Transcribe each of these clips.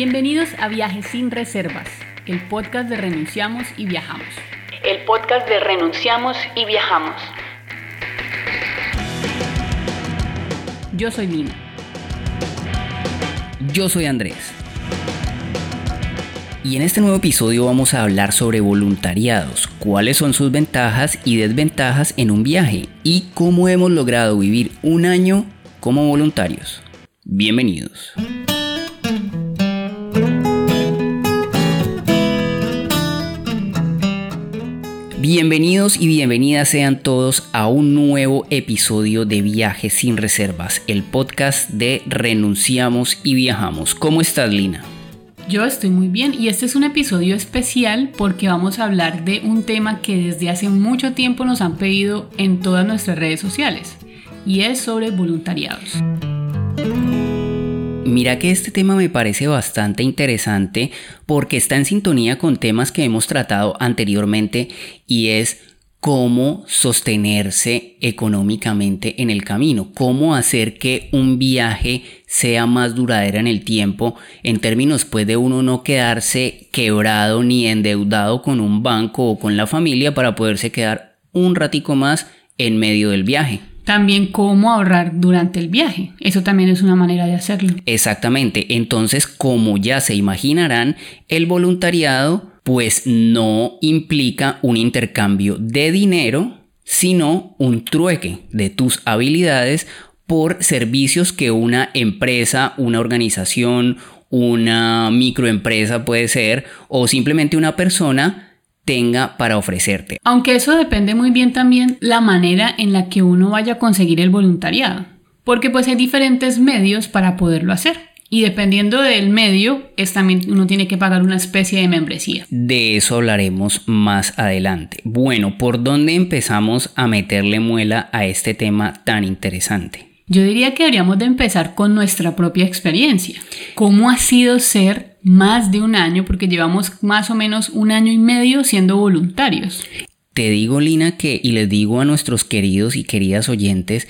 Bienvenidos a Viajes sin Reservas, el podcast de Renunciamos y Viajamos. El podcast de Renunciamos y Viajamos. Yo soy Lina. Yo soy Andrés. Y en este nuevo episodio vamos a hablar sobre voluntariados, cuáles son sus ventajas y desventajas en un viaje y cómo hemos logrado vivir un año como voluntarios. Bienvenidos. Bienvenidos y bienvenidas sean todos a un nuevo episodio de Viajes sin Reservas, el podcast de Renunciamos y Viajamos. ¿Cómo estás, Lina? Yo estoy muy bien y este es un episodio especial porque vamos a hablar de un tema que desde hace mucho tiempo nos han pedido en todas nuestras redes sociales y es sobre voluntariados. Mira que este tema me parece bastante interesante porque está en sintonía con temas que hemos tratado anteriormente y es cómo sostenerse económicamente en el camino, cómo hacer que un viaje sea más duradera en el tiempo, en términos pues de uno no quedarse quebrado ni endeudado con un banco o con la familia para poderse quedar un ratico más en medio del viaje. También cómo ahorrar durante el viaje. Eso también es una manera de hacerlo. Exactamente. Entonces, como ya se imaginarán, el voluntariado pues no implica un intercambio de dinero, sino un trueque de tus habilidades por servicios que una empresa, una organización, una microempresa puede ser, o simplemente una persona tenga para ofrecerte. Aunque eso depende muy bien también la manera en la que uno vaya a conseguir el voluntariado, porque pues hay diferentes medios para poderlo hacer. Y dependiendo del medio, es también uno tiene que pagar una especie de membresía. De eso hablaremos más adelante. Bueno, ¿por dónde empezamos a meterle muela a este tema tan interesante? Yo diría que deberíamos de empezar con nuestra propia experiencia. ¿Cómo ha sido ser más de un año, porque llevamos más o menos un año y medio siendo voluntarios? Te digo, Lina, que, y les digo a nuestros queridos y queridas oyentes,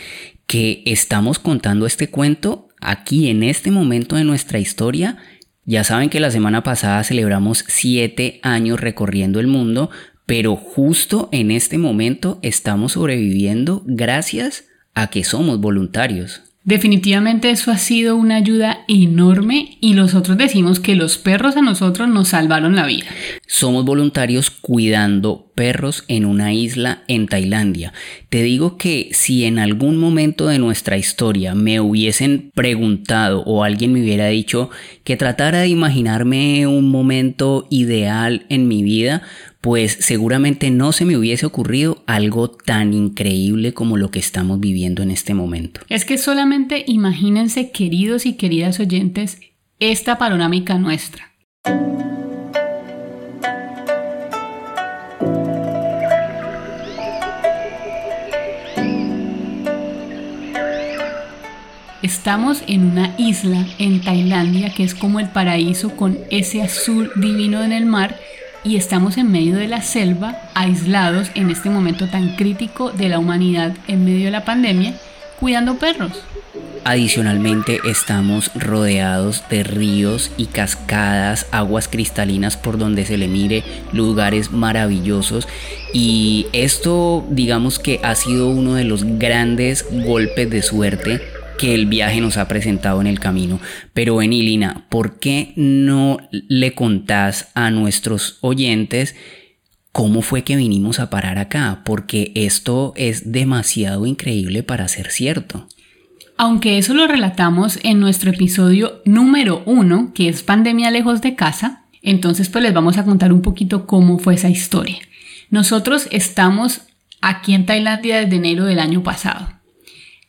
que estamos contando este cuento aquí en este momento de nuestra historia. Ya saben que la semana pasada celebramos siete años recorriendo el mundo, pero justo en este momento estamos sobreviviendo gracias a que somos voluntarios. Definitivamente eso ha sido una ayuda enorme y nosotros decimos que los perros a nosotros nos salvaron la vida. Somos voluntarios cuidando perros en una isla en Tailandia. Te digo que si en algún momento de nuestra historia me hubiesen preguntado o alguien me hubiera dicho que tratara de imaginarme un momento ideal en mi vida, pues seguramente no se me hubiese ocurrido algo tan increíble como lo que estamos viviendo en este momento. Es que solamente imagínense, queridos y queridas oyentes, esta panorámica nuestra. Estamos en una isla en Tailandia que es como el paraíso con ese azul divino en el mar y estamos en medio de la selva, aislados en este momento tan crítico de la humanidad en medio de la pandemia, cuidando perros. Adicionalmente estamos rodeados de ríos y cascadas, aguas cristalinas por donde se le mire, lugares maravillosos y esto digamos que ha sido uno de los grandes golpes de suerte que el viaje nos ha presentado en el camino. Pero Enilina, ¿por qué no le contás a nuestros oyentes cómo fue que vinimos a parar acá? Porque esto es demasiado increíble para ser cierto. Aunque eso lo relatamos en nuestro episodio número uno, que es Pandemia lejos de casa, entonces pues les vamos a contar un poquito cómo fue esa historia. Nosotros estamos aquí en Tailandia desde enero del año pasado.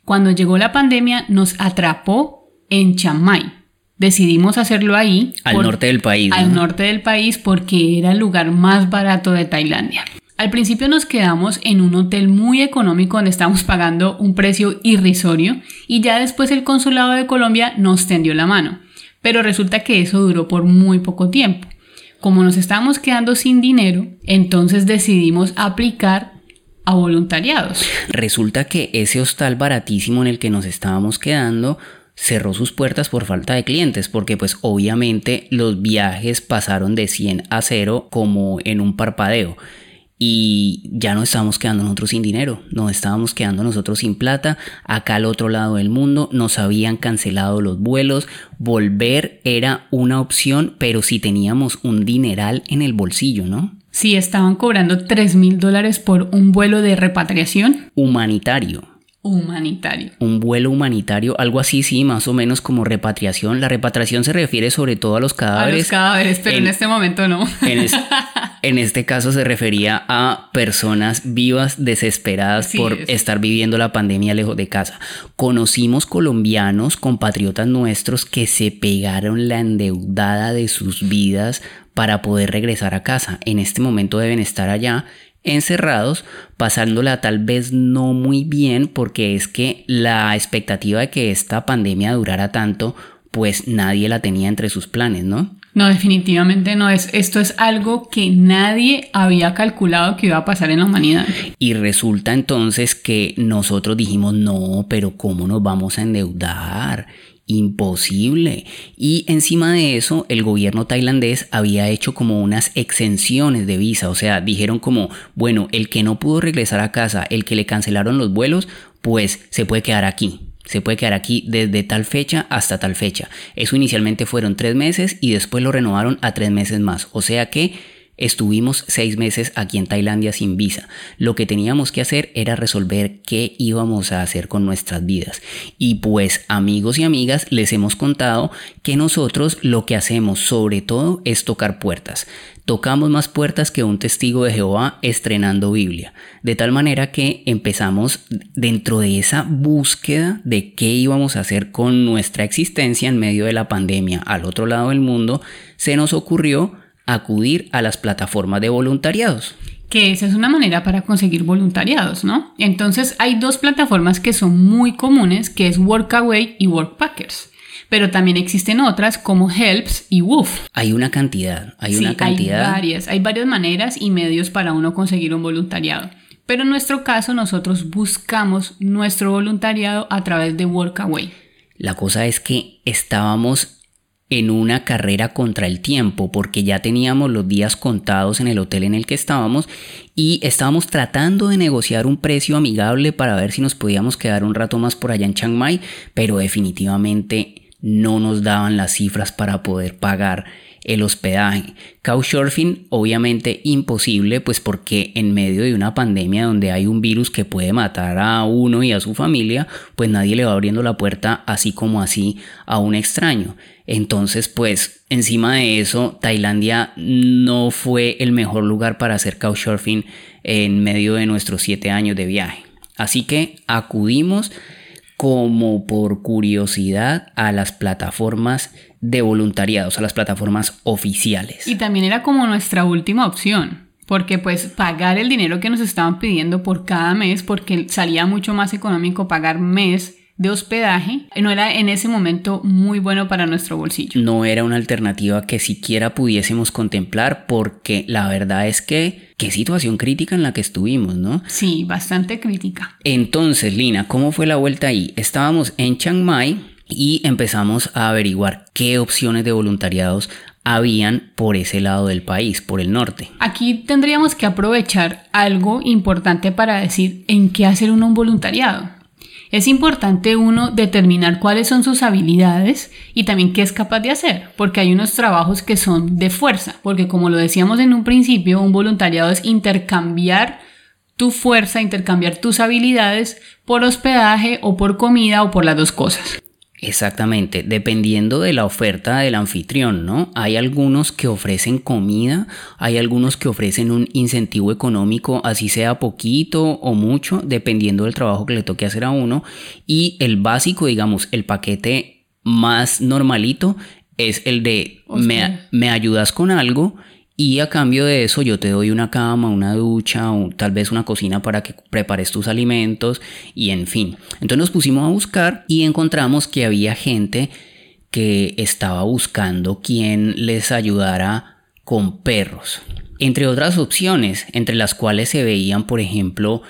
Cuando llegó la pandemia nos atrapó en Chiang Mai. Decidimos hacerlo ahí. Al norte del país. Al norte del país porque era el lugar más barato de Tailandia. Al principio nos quedamos en un hotel muy económico donde estábamos pagando un precio irrisorio y ya después el consulado de Colombia nos tendió la mano. Pero resulta que eso duró por muy poco tiempo. Como nos estábamos quedando sin dinero, entonces decidimos aplicar a voluntariados. Resulta que ese hostal baratísimo en el que nos estábamos quedando cerró sus puertas por falta de clientes, porque pues obviamente los viajes pasaron de 100 a 0 como en un parpadeo y ya no estábamos quedando nosotros sin dinero, nos estábamos quedando nosotros sin plata, acá al otro lado del mundo nos habían cancelado los vuelos, volver era una opción, pero si teníamos un dineral en el bolsillo, ¿no? Sí, estaban cobrando 3 mil dólares por un vuelo de repatriación. Humanitario. Humanitario. Un vuelo humanitario, algo así, sí, más o menos como repatriación. La repatriación se refiere sobre todo a los cadáveres. A los cadáveres, pero en, este momento no. En, este caso se refería a personas vivas desesperadas por estar viviendo la pandemia lejos de casa. Conocimos colombianos, compatriotas nuestros, que se pegaron la endeudada de sus vidas para poder regresar a casa. En este momento deben estar allá encerrados, pasándola tal vez no muy bien porque es que la expectativa de que esta pandemia durara tanto, pues nadie la tenía entre sus planes, ¿no? No, definitivamente no es. Esto es algo que nadie había calculado que iba a pasar en la humanidad. Y resulta entonces que nosotros dijimos, no, pero ¿cómo nos vamos a endeudar? imposible. Y encima de eso, el gobierno tailandés había hecho como unas exenciones de visa, o sea, dijeron como, bueno, el que no pudo regresar a casa, el que le cancelaron los vuelos, pues se puede quedar aquí. Se puede quedar aquí desde tal fecha hasta tal fecha. Eso inicialmente fueron tres meses y después lo renovaron a tres meses más. O sea que Estuvimos seis meses aquí en Tailandia sin visa. Lo que teníamos que hacer era resolver qué íbamos a hacer con nuestras vidas. Y pues amigos y amigas, les hemos contado que nosotros lo que hacemos sobre todo es tocar puertas. Tocamos más puertas que un testigo de Jehová estrenando Biblia. De tal manera que empezamos dentro de esa búsqueda de qué íbamos a hacer con nuestra existencia en medio de la pandemia al otro lado del mundo, se nos ocurrió acudir a las plataformas de voluntariados. Que esa es una manera para conseguir voluntariados, ¿no? Entonces hay dos plataformas que son muy comunes, que es Workaway y Workpackers. Pero también existen otras como Helps y Woof. Hay una cantidad, hay una cantidad. Hay varias, hay varias maneras y medios para uno conseguir un voluntariado. Pero en nuestro caso nosotros buscamos nuestro voluntariado a través de Workaway. La cosa es que estábamos en una carrera contra el tiempo porque ya teníamos los días contados en el hotel en el que estábamos y estábamos tratando de negociar un precio amigable para ver si nos podíamos quedar un rato más por allá en Chiang Mai, pero definitivamente no nos daban las cifras para poder pagar el hospedaje. Couchsurfing obviamente imposible pues porque en medio de una pandemia donde hay un virus que puede matar a uno y a su familia pues nadie le va abriendo la puerta así como así a un extraño. Entonces pues encima de eso Tailandia no fue el mejor lugar para hacer couchsurfing en medio de nuestros siete años de viaje. Así que acudimos como por curiosidad a las plataformas de voluntariados, a las plataformas oficiales. Y también era como nuestra última opción, porque pues pagar el dinero que nos estaban pidiendo por cada mes, porque salía mucho más económico pagar mes de hospedaje no era en ese momento muy bueno para nuestro bolsillo. No era una alternativa que siquiera pudiésemos contemplar porque la verdad es que qué situación crítica en la que estuvimos, ¿no? Sí, bastante crítica. Entonces, Lina, ¿cómo fue la vuelta ahí? Estábamos en Chiang Mai y empezamos a averiguar qué opciones de voluntariados habían por ese lado del país, por el norte. Aquí tendríamos que aprovechar algo importante para decir en qué hacer uno un voluntariado. Es importante uno determinar cuáles son sus habilidades y también qué es capaz de hacer, porque hay unos trabajos que son de fuerza, porque como lo decíamos en un principio, un voluntariado es intercambiar tu fuerza, intercambiar tus habilidades por hospedaje o por comida o por las dos cosas. Exactamente, dependiendo de la oferta del anfitrión, ¿no? Hay algunos que ofrecen comida, hay algunos que ofrecen un incentivo económico, así sea poquito o mucho, dependiendo del trabajo que le toque hacer a uno. Y el básico, digamos, el paquete más normalito es el de me, me ayudas con algo y a cambio de eso yo te doy una cama, una ducha o tal vez una cocina para que prepares tus alimentos y en fin. Entonces nos pusimos a buscar y encontramos que había gente que estaba buscando quien les ayudara con perros. Entre otras opciones, entre las cuales se veían, por ejemplo,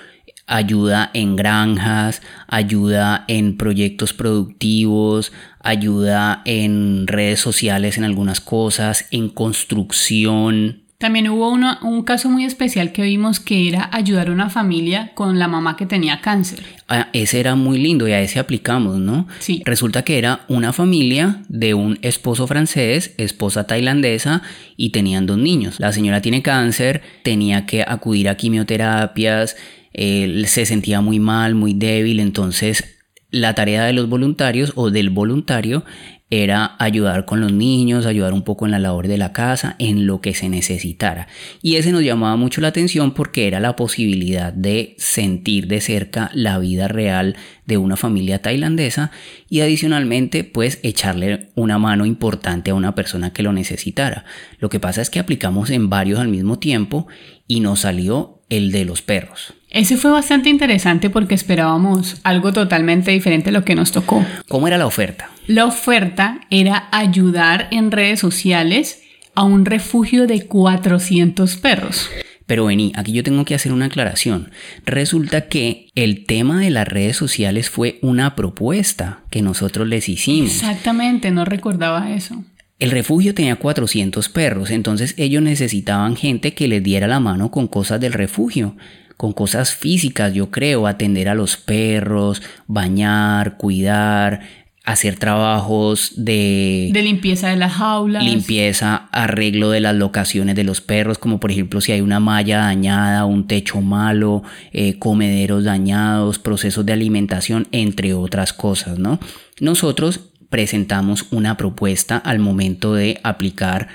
ayuda en granjas, ayuda en proyectos productivos, ayuda en redes sociales en algunas cosas, en construcción. También hubo un caso muy especial que vimos que era ayudar a una familia con la mamá que tenía cáncer. Ah, ese era muy lindo y a ese aplicamos, ¿no? Sí. Resulta que era una familia de un esposo francés, esposa tailandesa y tenían dos niños. La señora tiene cáncer, tenía que acudir a quimioterapias, se sentía muy mal, muy débil, entonces la tarea de los voluntarios o del voluntario era ayudar con los niños, ayudar un poco en la labor de la casa, en lo que se necesitara. Y ese nos llamaba mucho la atención porque era la posibilidad de sentir de cerca la vida real de una familia tailandesa y adicionalmente pues echarle una mano importante a una persona que lo necesitara. Lo que pasa es que aplicamos en varios al mismo tiempo y nos salió el de los perros. Ese fue bastante interesante porque esperábamos algo totalmente diferente a lo que nos tocó. ¿Cómo era la oferta? La oferta era ayudar en redes sociales a un refugio de 400 perros. Pero vení, aquí yo tengo que hacer una aclaración. Resulta que el tema de las redes sociales fue una propuesta que nosotros les hicimos. Exactamente, no recordaba eso. El refugio tenía 400 perros, entonces ellos necesitaban gente que les diera la mano con cosas del refugio con cosas físicas, yo creo, atender a los perros, bañar, cuidar, hacer trabajos de... De limpieza de las jaulas. Limpieza, arreglo de las locaciones de los perros, como por ejemplo si hay una malla dañada, un techo malo, eh, comederos dañados, procesos de alimentación, entre otras cosas, ¿no? Nosotros presentamos una propuesta al momento de aplicar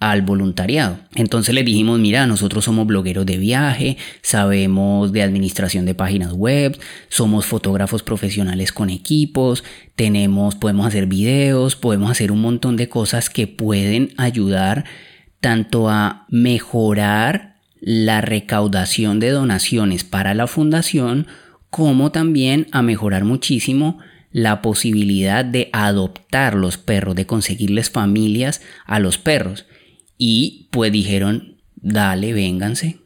al voluntariado. Entonces le dijimos, mira, nosotros somos blogueros de viaje, sabemos de administración de páginas web, somos fotógrafos profesionales con equipos, tenemos, podemos hacer videos, podemos hacer un montón de cosas que pueden ayudar tanto a mejorar la recaudación de donaciones para la fundación, como también a mejorar muchísimo la posibilidad de adoptar los perros, de conseguirles familias a los perros. Y pues dijeron, dale, vénganse.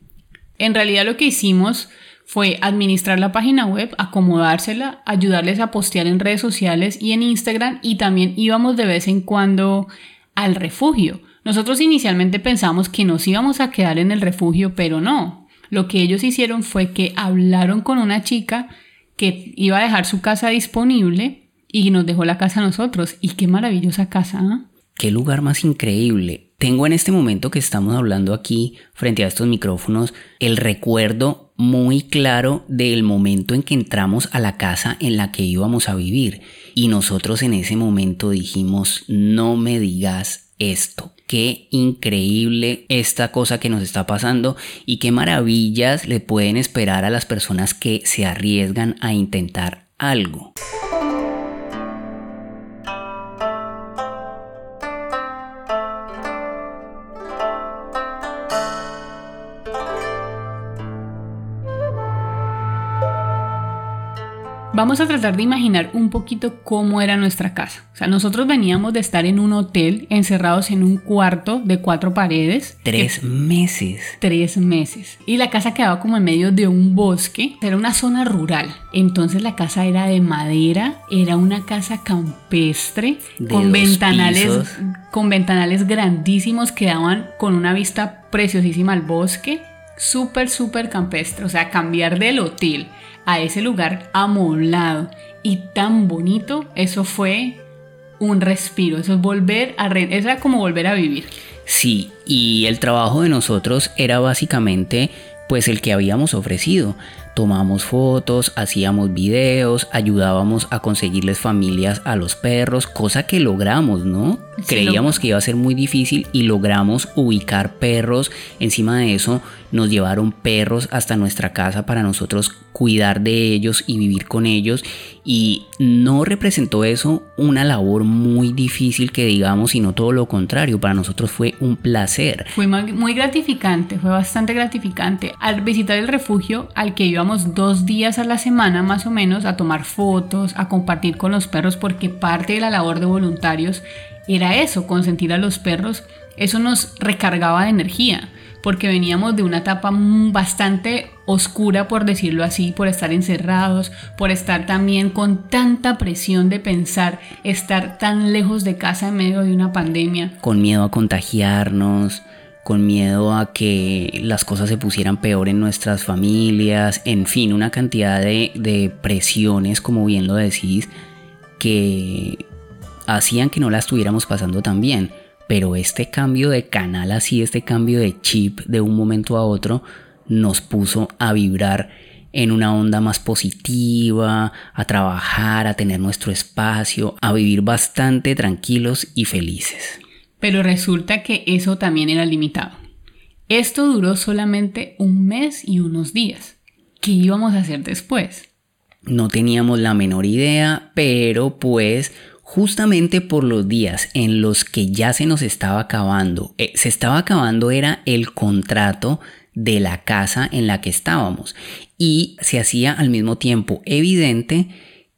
En realidad lo que hicimos fue administrar la página web, acomodársela, ayudarles a postear en redes sociales y en Instagram y también íbamos de vez en cuando al refugio. Nosotros inicialmente pensamos que nos íbamos a quedar en el refugio, pero no. Lo que ellos hicieron fue que hablaron con una chica que iba a dejar su casa disponible y nos dejó la casa a nosotros. Y qué maravillosa casa. ¿ah? Qué lugar más increíble. Tengo en este momento que estamos hablando aquí frente a estos micrófonos el recuerdo muy claro del momento en que entramos a la casa en la que íbamos a vivir y nosotros en ese momento dijimos no me digas esto. Qué increíble esta cosa que nos está pasando y qué maravillas le pueden esperar a las personas que se arriesgan a intentar algo. Vamos a tratar de imaginar un poquito cómo era nuestra casa. O sea, nosotros veníamos de estar en un hotel encerrados en un cuarto de cuatro paredes. Tres meses. Tres meses. Y la casa quedaba como en medio de un bosque. Era una zona rural. Entonces la casa era de madera. Era una casa campestre. con ventanales. Con ventanales grandísimos que daban con una vista preciosísima al bosque. Súper, súper campestre. O sea, cambiar del hotel a ese lugar amoblado y tan bonito, eso fue un respiro, eso es volver a, era como volver a vivir. Sí, y el trabajo de nosotros era básicamente pues el que habíamos ofrecido. Tomamos fotos, hacíamos videos, ayudábamos a conseguirles familias a los perros, cosa que logramos, ¿no? Creíamos que iba a ser muy difícil y logramos ubicar perros. Encima de eso, nos llevaron perros hasta nuestra casa para nosotros cuidar de ellos y vivir con ellos. Y no representó eso una labor muy difícil que digamos, sino todo lo contrario. Para nosotros fue un placer. Fue muy gratificante, fue bastante gratificante. Al visitar el refugio, al que íbamos dos días a la semana más o menos a tomar fotos, a compartir con los perros, porque parte de la labor de voluntarios era eso, consentir a los perros. Eso nos recargaba de energía porque veníamos de una etapa bastante oscura, por decirlo así, por estar encerrados, por estar también con tanta presión de pensar estar tan lejos de casa en medio de una pandemia. Con miedo a contagiarnos, con miedo a que las cosas se pusieran peor en nuestras familias, en fin, una cantidad de, de presiones, como bien lo decís, que hacían que no la estuviéramos pasando tan bien. Pero este cambio de canal así, este cambio de chip de un momento a otro, nos puso a vibrar en una onda más positiva, a trabajar, a tener nuestro espacio, a vivir bastante tranquilos y felices. Pero resulta que eso también era limitado. Esto duró solamente un mes y unos días. ¿Qué íbamos a hacer después? No teníamos la menor idea, pero pues justamente por los días en los que ya se nos estaba acabando, eh, se estaba acabando era el contrato de la casa en la que estábamos. Y se hacía al mismo tiempo evidente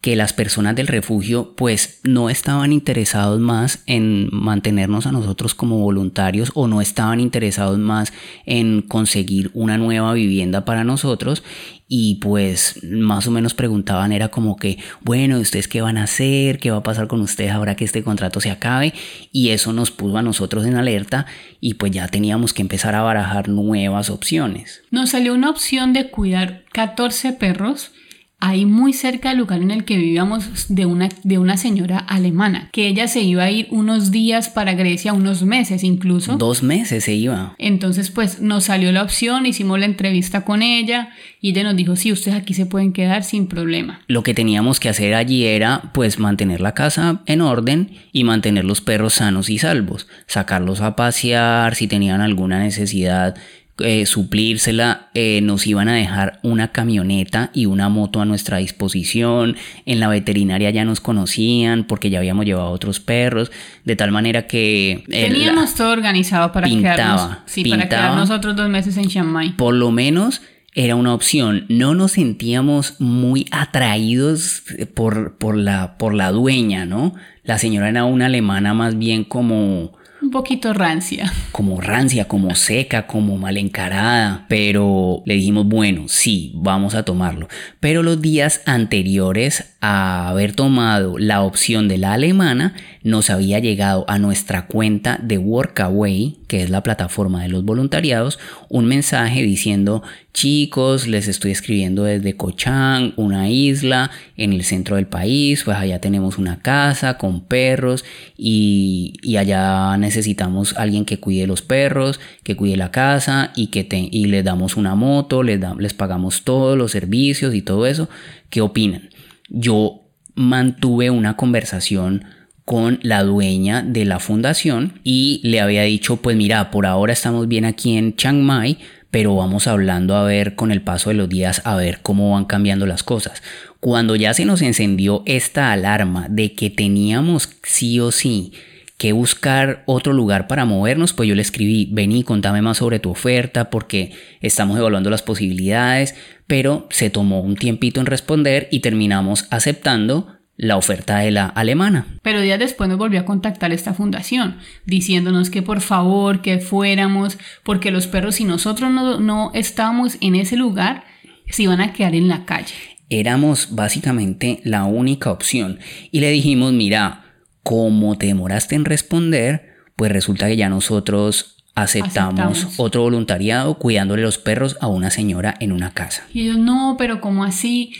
que las personas del refugio pues no estaban interesados más en mantenernos a nosotros como voluntarios o no estaban interesados más en conseguir una nueva vivienda para nosotros y pues más o menos preguntaban era como que bueno ustedes qué van a hacer qué va a pasar con ustedes ahora que este contrato se acabe y eso nos puso a nosotros en alerta y pues ya teníamos que empezar a barajar nuevas opciones. Nos salió una opción de cuidar 14 perros ahí muy cerca del lugar en el que vivíamos de una, de una señora alemana, que ella se iba a ir unos días para Grecia, unos meses incluso. Dos meses se iba. Entonces pues nos salió la opción, hicimos la entrevista con ella y ella nos dijo, sí, ustedes aquí se pueden quedar sin problema. Lo que teníamos que hacer allí era pues mantener la casa en orden y mantener los perros sanos y salvos, sacarlos a pasear si tenían alguna necesidad eh, suplírsela, eh, nos iban a dejar una camioneta y una moto a nuestra disposición, en la veterinaria ya nos conocían porque ya habíamos llevado otros perros, de tal manera que... Teníamos todo organizado para quedarnos, sí, para quedarnos otros dos meses en Chiang Mai. Por lo menos era una opción. No nos sentíamos muy atraídos por, por, la, por la dueña, ¿no? La señora era una alemana más bien como un poquito rancia. Como rancia, como seca, como mal encarada. Pero le dijimos, bueno, sí, vamos a tomarlo. Pero los días anteriores a haber tomado la opción de la alemana, nos había llegado a nuestra cuenta de Workaway, que es la plataforma de los voluntariados, un mensaje diciendo, chicos, les estoy escribiendo desde Cochán, una isla en el centro del país, pues allá tenemos una casa con perros y, allá necesitamos alguien que cuide los perros, que cuide la casa y que y les damos una moto, les, les pagamos todos los servicios y todo eso. ¿Qué opinan? Yo mantuve una conversación con la dueña de la fundación y le había dicho, pues mira, por ahora estamos bien aquí en Chiang Mai, pero vamos hablando a ver con el paso de los días a ver cómo van cambiando las cosas. Cuando ya se nos encendió esta alarma de que teníamos sí o sí que buscar otro lugar para movernos, pues yo le escribí, vení, contame más sobre tu oferta porque estamos evaluando las posibilidades, pero se tomó un tiempito en responder y terminamos aceptando la oferta de la alemana. Pero días después nos volvió a contactar esta fundación, diciéndonos que por favor, que fuéramos, porque los perros, si nosotros no, no estábamos en ese lugar, se iban a quedar en la calle. Éramos básicamente la única opción. Y le dijimos, mira, como te demoraste en responder, pues resulta que ya nosotros aceptamos, otro voluntariado cuidándole los perros a una señora en una casa. Y ellos, no, pero como así?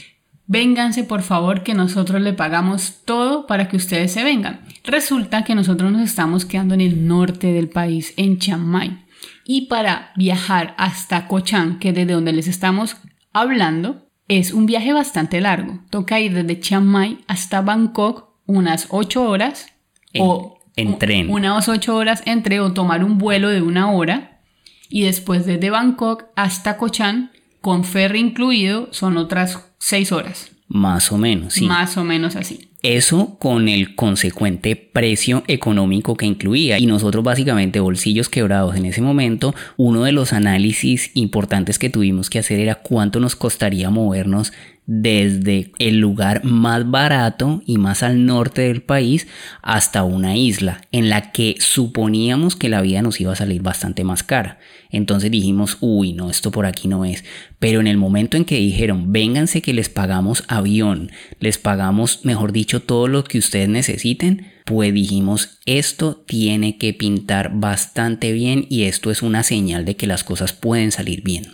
Vénganse por favor que nosotros le pagamos todo para que ustedes se vengan. Resulta que nosotros nos estamos quedando en el norte del país, en Chiang Mai. Y para viajar hasta Cochán, que es desde donde les estamos hablando, es un viaje bastante largo. Toca ir desde Chiang Mai hasta Bangkok unas 8 horas o en tren. Unas 8 horas entre o tomar un vuelo de una hora y después desde Bangkok hasta Cochán con ferry incluido son otras seis horas. Más o menos, sí. Más o menos así. Eso con el consecuente precio económico que incluía. Y nosotros básicamente bolsillos quebrados en ese momento, uno de los análisis importantes que tuvimos que hacer era cuánto nos costaría movernos desde el lugar más barato y más al norte del país hasta una isla en la que suponíamos que la vida nos iba a salir bastante más cara. Entonces dijimos, uy, no, esto por aquí no es. Pero en el momento en que dijeron, vénganse que les pagamos avión, les pagamos, mejor dicho, todo lo que ustedes necesiten, pues dijimos, esto tiene que pintar bastante bien y esto es una señal de que las cosas pueden salir bien.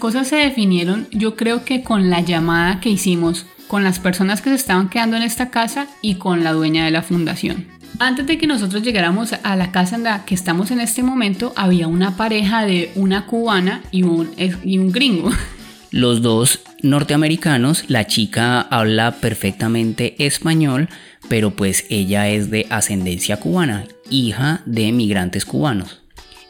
Cosas se definieron, yo creo que con la llamada que hicimos con las personas que se estaban quedando en esta casa y con la dueña de la fundación. Antes de que nosotros llegáramos a la casa en la que estamos en este momento, había una pareja de una cubana y un, y un gringo. Los dos norteamericanos, la chica habla perfectamente español, pero pues ella es de ascendencia cubana, hija de migrantes cubanos.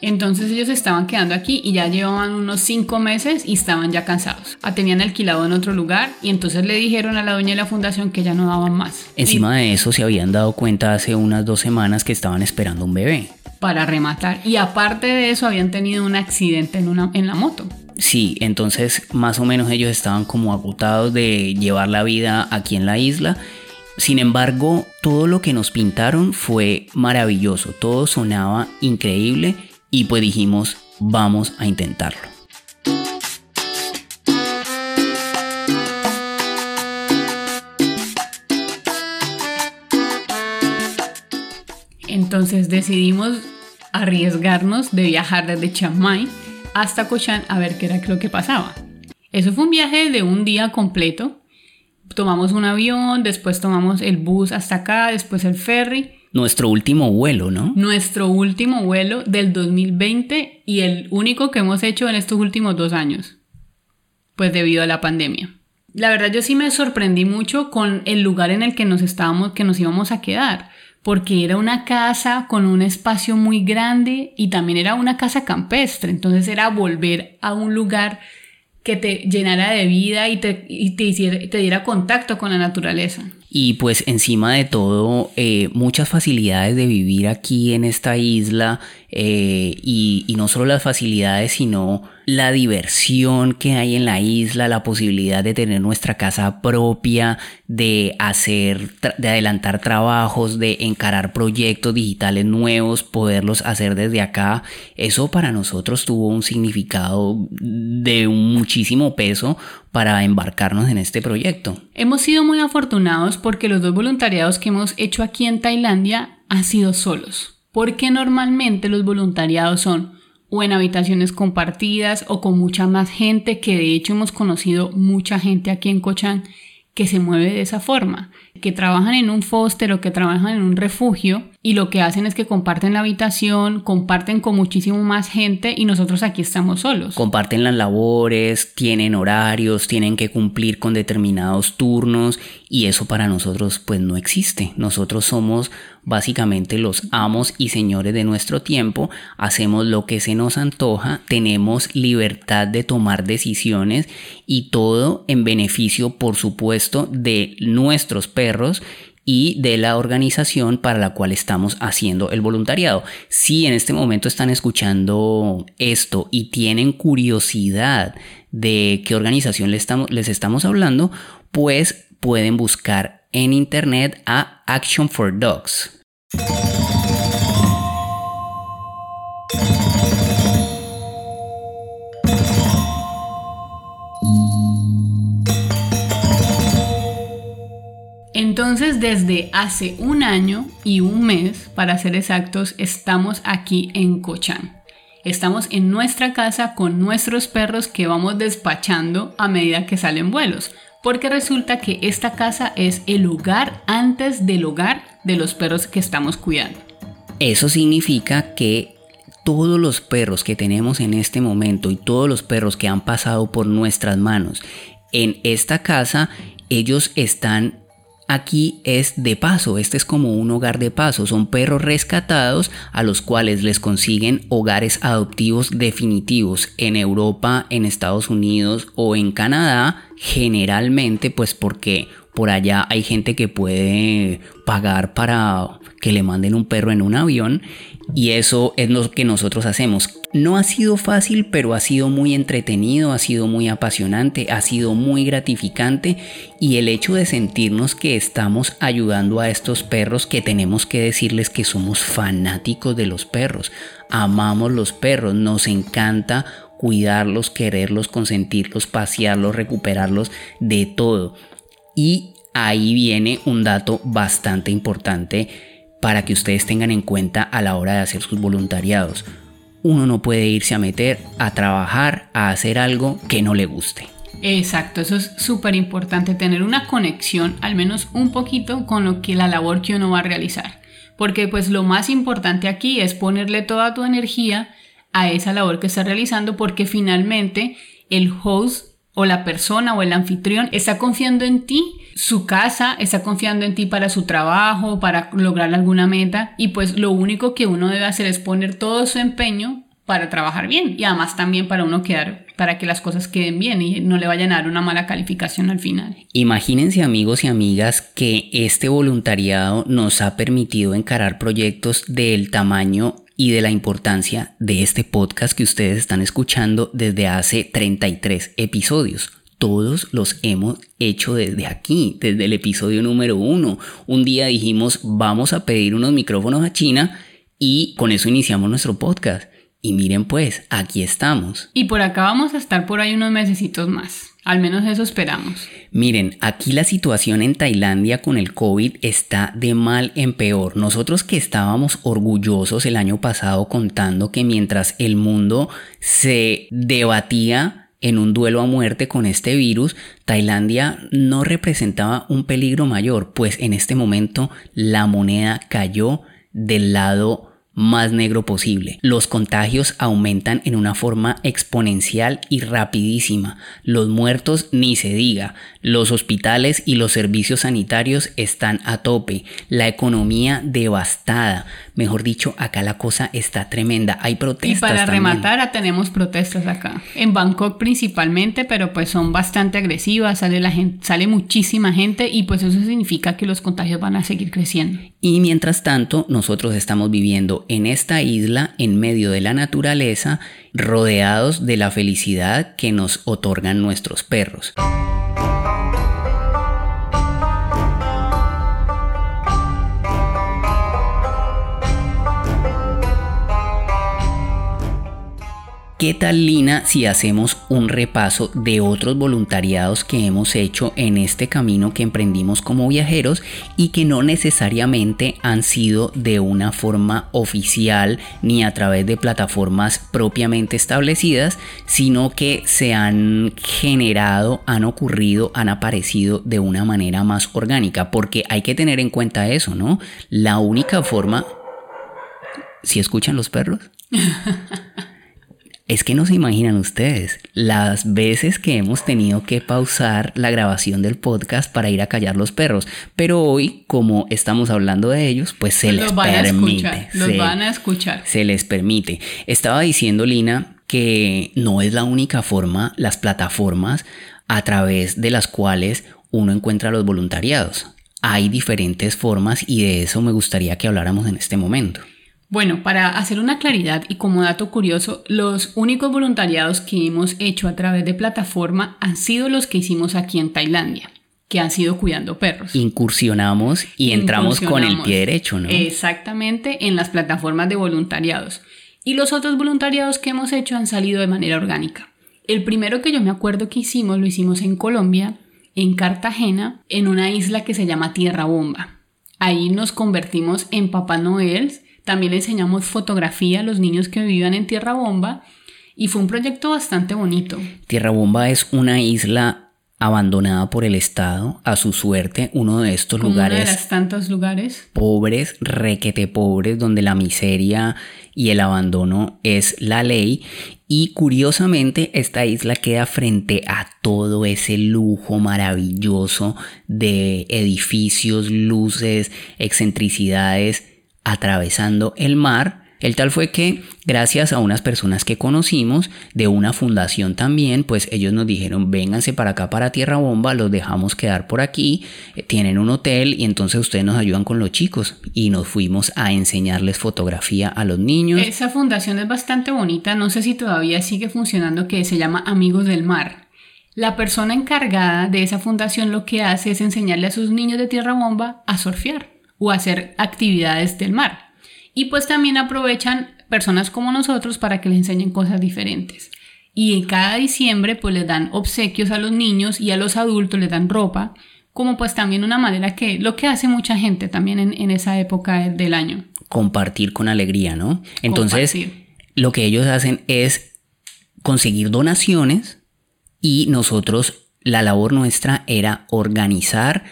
Entonces ellos estaban quedando aquí y ya llevaban unos cinco meses y estaban ya cansados. Ah, tenían alquilado en otro lugar y entonces le dijeron a la dueña de la fundación que ya no daban más. Encima de eso se habían dado cuenta hace unas dos semanas que estaban esperando un bebé. Para rematar. Y aparte de eso habían tenido un accidente en, una, en la moto. Sí, entonces más o menos ellos estaban como agotados de llevar la vida aquí en la isla. Sin embargo, todo lo que nos pintaron fue maravilloso, todo sonaba increíble y pues dijimos, vamos a intentarlo. Entonces decidimos arriesgarnos de viajar desde Chiang Mai hasta Cochan a ver qué era lo que pasaba. Eso fue un viaje de un día completo. Tomamos un avión, después tomamos el bus hasta acá, después el ferry nuestro último vuelo, ¿no? Nuestro último vuelo del 2020 y el único que hemos hecho en estos últimos dos años, pues debido a la pandemia. La verdad yo sí me sorprendí mucho con el lugar en el que nos estábamos, que nos íbamos a quedar, porque era una casa con un espacio muy grande y también era una casa campestre, entonces era volver a un lugar que te llenara de vida y te, y te, hiciera, te diera contacto con la naturaleza. Y pues encima de todo, eh, muchas facilidades de vivir aquí en esta isla eh, y, y, no solo las facilidades, sino la diversión que hay en la isla, la posibilidad de tener nuestra casa propia, de hacer, de adelantar trabajos, de encarar proyectos digitales nuevos, poderlos hacer desde acá. Eso para nosotros tuvo un significado de muchísimo peso para embarcarnos en este proyecto. Hemos sido muy afortunados porque los dos voluntariados que hemos hecho aquí en Tailandia han sido solos porque normalmente los voluntariados son o en habitaciones compartidas o con mucha más gente, que de hecho hemos conocido mucha gente aquí en Cochán que se mueve de esa forma, que trabajan en un foster o que trabajan en un refugio y lo que hacen es que comparten la habitación, comparten con muchísimo más gente y nosotros aquí estamos solos. Comparten las labores, tienen horarios, tienen que cumplir con determinados turnos y eso para nosotros pues no existe. Nosotros somos básicamente los amos y señores de nuestro tiempo, hacemos lo que se nos antoja, tenemos libertad de tomar decisiones y todo en beneficio por supuesto de nuestros perros y de la organización para la cual estamos haciendo el voluntariado. Si en este momento están escuchando esto y tienen curiosidad de qué organización les estamos, hablando, pues pueden buscar en internet a Action for Dogs. Entonces, desde hace un año y un mes, para ser exactos, estamos aquí en Cochán. Estamos en nuestra casa con nuestros perros que vamos despachando a medida que salen vuelos, porque resulta que esta casa es el hogar antes del hogar de los perros que estamos cuidando. Eso significa que todos los perros que tenemos en este momento y todos los perros que han pasado por nuestras manos en esta casa, ellos están aquí es de paso, este es como un hogar de paso, son perros rescatados a los cuales les consiguen hogares adoptivos definitivos en Europa, en Estados Unidos o en Canadá, generalmente pues porque Por allá hay gente que puede pagar para que le manden un perro en un avión y eso es lo que nosotros hacemos. No ha sido fácil, pero ha sido muy entretenido, ha sido muy apasionante, ha sido muy gratificante y el hecho de sentirnos que estamos ayudando a estos perros, que tenemos que decirles que somos fanáticos de los perros, amamos los perros, nos encanta cuidarlos, quererlos, consentirlos, pasearlos, recuperarlos, de todo. Y ahí viene un dato bastante importante para que ustedes tengan en cuenta a la hora de hacer sus voluntariados. Uno no puede irse a meter a trabajar, a hacer algo que no le guste. Exacto, eso es súper importante, tener una conexión, al menos un poquito, con lo que la labor que uno va a realizar. Porque pues lo más importante aquí es ponerle toda tu energía a esa labor que estás realizando porque finalmente el host o la persona o el anfitrión está confiando en ti, su casa está confiando en ti para su trabajo, para lograr alguna meta y pues lo único que uno debe hacer es poner todo su empeño para trabajar bien y además también para uno quedar, para que las cosas queden bien y no le vayan a dar una mala calificación al final. Imagínense amigos y amigas que este voluntariado nos ha permitido encarar proyectos del tamaño y de la importancia de este podcast que ustedes están escuchando desde hace 33 episodios. Todos los hemos hecho desde aquí, desde el episodio número uno. Un día dijimos vamos a pedir unos micrófonos a China y con eso iniciamos nuestro podcast. Y miren pues, aquí estamos. Y por acá vamos a estar por ahí unos mesecitos más. Al menos eso esperamos. Miren, aquí la situación en Tailandia con el COVID está de mal en peor. Nosotros que estábamos orgullosos el año pasado contando que mientras el mundo se debatía en un duelo a muerte con este virus, Tailandia no representaba un peligro mayor, pues en este momento la moneda cayó del lado más negro posible. Los contagios aumentan en una forma exponencial y rapidísima. Los muertos ni se diga. Los hospitales y los servicios sanitarios están a tope. La economía devastada. Mejor dicho, acá la cosa está tremenda. Hay protestas. Y para rematar, tenemos protestas acá. En Bangkok principalmente, pero pues son bastante agresivas. Sale, la gente, sale muchísima gente y pues eso significa que los contagios van a seguir creciendo. Y mientras tanto, nosotros estamos viviendo en esta isla, en medio de la naturaleza, rodeados de la felicidad que nos otorgan nuestros perros. ¿Qué tal Lina si hacemos un repaso de otros voluntariados que hemos hecho en este camino que emprendimos como viajeros y que no necesariamente han sido de una forma oficial ni a través de plataformas propiamente establecidas, sino que se han generado, han ocurrido, han aparecido de una manera más orgánica? Porque hay que tener en cuenta eso, ¿no? La única forma... ¿Si escuchan los perros? Es que no se imaginan ustedes las veces que hemos tenido que pausar la grabación del podcast para ir a callar los perros. Pero hoy, como estamos hablando de ellos, pues se les permite. los van a escuchar. Se les permite. Estaba diciendo Lina que no es la única forma, las plataformas a través de las cuales uno encuentra los voluntariados. Hay diferentes formas y de eso me gustaría que habláramos en este momento. Bueno, para hacer una claridad y como dato curioso, los únicos voluntariados que hemos hecho a través de plataforma han sido los que hicimos aquí en Tailandia, que han sido cuidando perros. Incursionamos y entramos con el pie derecho, ¿no? Exactamente, en las plataformas de voluntariados. Y los otros voluntariados que hemos hecho han salido de manera orgánica. El primero que yo me acuerdo que hicimos lo hicimos en Colombia, en Cartagena, en una isla que se llama Tierra Bomba. Ahí nos convertimos en Papá Noel también le enseñamos fotografía a los niños que vivían en Tierra Bomba y fue un proyecto bastante bonito. Tierra Bomba es una isla abandonada por el Estado a su suerte, uno de estos lugares. Uno de tantos lugares. Pobres, requete pobres, donde la miseria y el abandono es la ley. Y curiosamente, esta isla queda frente a todo ese lujo maravilloso de edificios, luces, excentricidades atravesando el mar El tal fue que gracias a unas personas que conocimos de una fundación también, pues ellos nos dijeron, vénganse para acá para Tierra Bomba, los dejamos quedar por aquí, eh, tienen un hotel y entonces ustedes nos ayudan con los chicos. Y nos fuimos a enseñarles fotografía a los niños. Esa fundación es bastante bonita, no sé si todavía sigue funcionando, que se llama Amigos del Mar. La persona encargada de esa fundación lo que hace es enseñarle a sus niños de Tierra Bomba a surfear o hacer actividades del mar. Y pues también aprovechan personas como nosotros para que les enseñen cosas diferentes. Y en cada diciembre pues les dan obsequios a los niños y a los adultos les dan ropa, como pues también una manera que lo que hace mucha gente también en, esa época del año. Compartir con alegría, ¿no? Entonces, lo que ellos hacen es conseguir donaciones y nosotros, la labor nuestra era organizar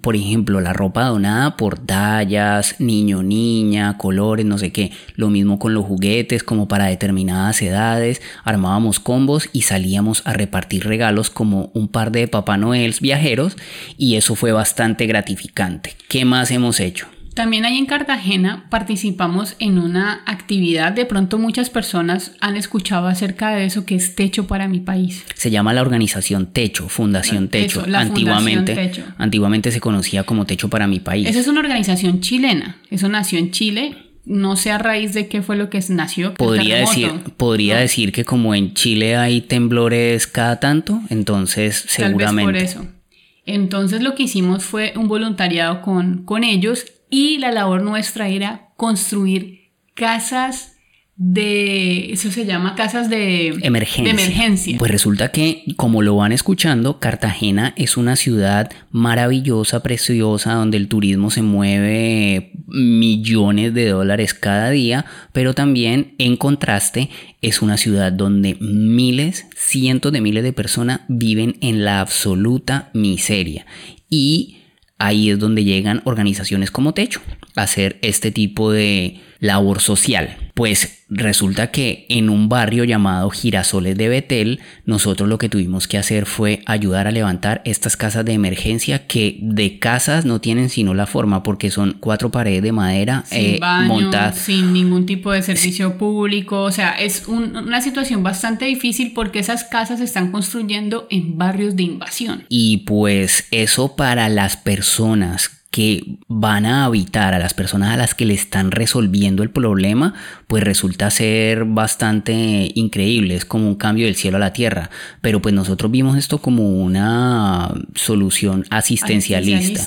por ejemplo, la ropa donada por tallas, niño, niña, colores, no sé qué. Lo mismo con los juguetes, como para determinadas edades. Armábamos combos y salíamos a repartir regalos como un par de Papá Noels viajeros y eso fue bastante gratificante. ¿Qué más hemos hecho? También ahí en Cartagena participamos en una actividad, de pronto muchas personas han escuchado acerca de eso que es Techo para mi país. Se llama la organización Techo, Fundación Techo. antiguamente, antiguamente se conocía como Techo para mi país. Esa es una organización chilena, eso nació en Chile, no sé a raíz de qué fue lo que nació. Podría decir, podría decir que como en Chile hay temblores cada tanto, entonces seguramente. por eso. Entonces lo que hicimos fue un voluntariado con, con ellos y la labor nuestra era construir casas de, eso se llama casas de emergencia. de emergencia. Pues resulta que, como lo van escuchando, Cartagena es una ciudad maravillosa, preciosa, donde el turismo se mueve millones de dólares cada día, pero también, en contraste, es una ciudad donde miles, cientos de miles de personas viven en la absoluta miseria. Y ahí es donde llegan organizaciones como Techo a hacer este tipo de labor social. Pues resulta que en un barrio llamado Girasoles de Betel, nosotros lo que tuvimos que hacer fue ayudar a levantar estas casas de emergencia que de casas no tienen sino la forma porque son cuatro paredes de madera sin eh, montadas. Sin ningún tipo de servicio público. O sea, es una situación bastante difícil porque esas casas se están construyendo en barrios de invasión. Y pues eso para las personas que van a habitar a las personas a las que le están resolviendo el problema, pues resulta ser bastante increíble, es como un cambio del cielo a la tierra, pero pues nosotros vimos esto como una solución asistencialista,